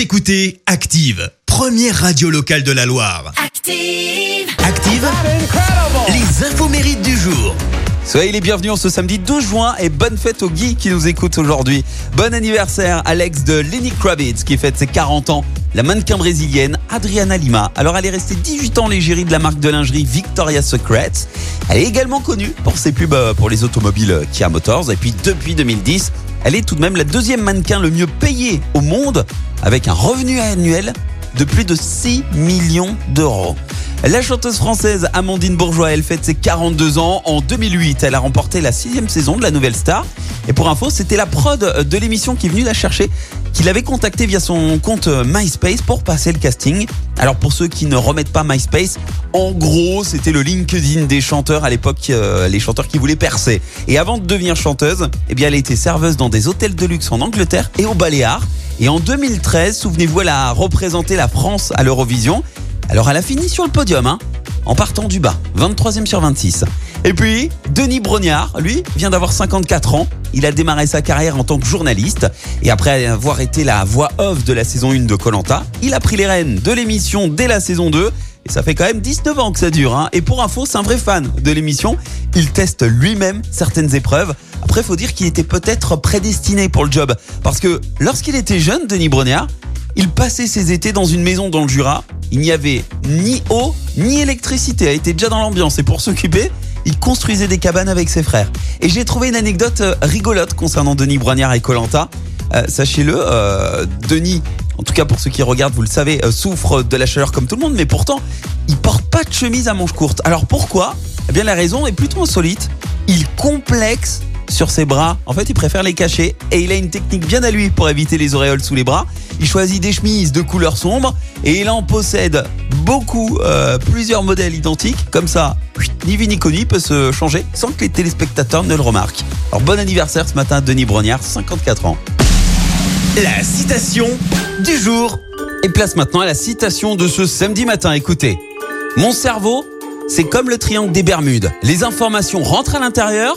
Vous écoutez Active, première radio locale de la Loire. Active. Active, les infos mérites du jour. Soyez les bienvenus en ce samedi 12 juin et bonne fête aux Guy qui nous écoutent aujourd'hui. Bon anniversaire Alex de Lenny Kravitz qui fête ses 40 ans. La mannequin brésilienne Adriana Lima. Alors elle est restée 18 ans l'égérie de la marque de lingerie Victoria's Secret. Elle est également connue pour ses pubs euh, pour les automobiles euh, Kia Motors. Et puis depuis 2010, elle est tout de même la deuxième mannequin le mieux payé au monde avec un revenu annuel de plus de 6 millions d'euros. La chanteuse française Amandine Bourgeois, elle fête ses 42 ans. En 2008, elle a remporté la sixième saison de la Nouvelle Star. Et pour info, c'était la prod de l'émission qui est venue la chercher, qui l'avait contacté via son compte MySpace pour passer le casting. Alors pour ceux qui ne remettent pas MySpace, en gros, c'était le LinkedIn des chanteurs à l'époque, euh, les chanteurs qui voulaient percer. Et avant de devenir chanteuse, eh bien, elle a été serveuse dans des hôtels de luxe en Angleterre et au Baléares. Et en 2013, souvenez-vous, elle a représenté la France à l'Eurovision. Alors elle a fini sur le podium, hein, en partant du bas, 23e sur 26. Et puis, Denis Brognard, lui, vient d'avoir 54 ans. Il a démarré sa carrière en tant que journaliste. Et après avoir été la voix off de la saison 1 de Colanta, il a pris les rênes de l'émission dès la saison 2. Et ça fait quand même 19 ans que ça dure. Hein. Et pour info, c'est un vrai fan de l'émission. Il teste lui-même certaines épreuves. Après, faut dire qu'il était peut-être prédestiné pour le job. Parce que lorsqu'il était jeune, Denis Brognard, il passait ses étés dans une maison dans le Jura. Il n'y avait ni eau, ni électricité. Il était déjà dans l'ambiance. Et pour s'occuper, il construisait des cabanes avec ses frères. Et j'ai trouvé une anecdote euh, rigolote concernant Denis Brognard et Colanta. Sachez-le, euh, Denis, en tout cas pour ceux qui regardent, vous le savez, euh, souffre de la chaleur comme tout le monde, mais pourtant, il porte pas de chemise à manches courtes. Alors pourquoi? Eh bien la raison est plutôt insolite. Il complexe sur ses bras. En fait, il préfère les cacher et il a une technique bien à lui pour éviter les auréoles sous les bras. Il choisit des chemises de couleur sombre et il en possède beaucoup, euh, plusieurs modèles identiques. Comme ça, ni vu ni connu peut se changer sans que les téléspectateurs ne le remarquent. Alors bon anniversaire ce matin, Denis Brognard, 54 ans. La citation du jour. Et place maintenant à la citation de ce samedi matin. Écoutez, mon cerveau, c'est comme le triangle des Bermudes. Les informations rentrent à l'intérieur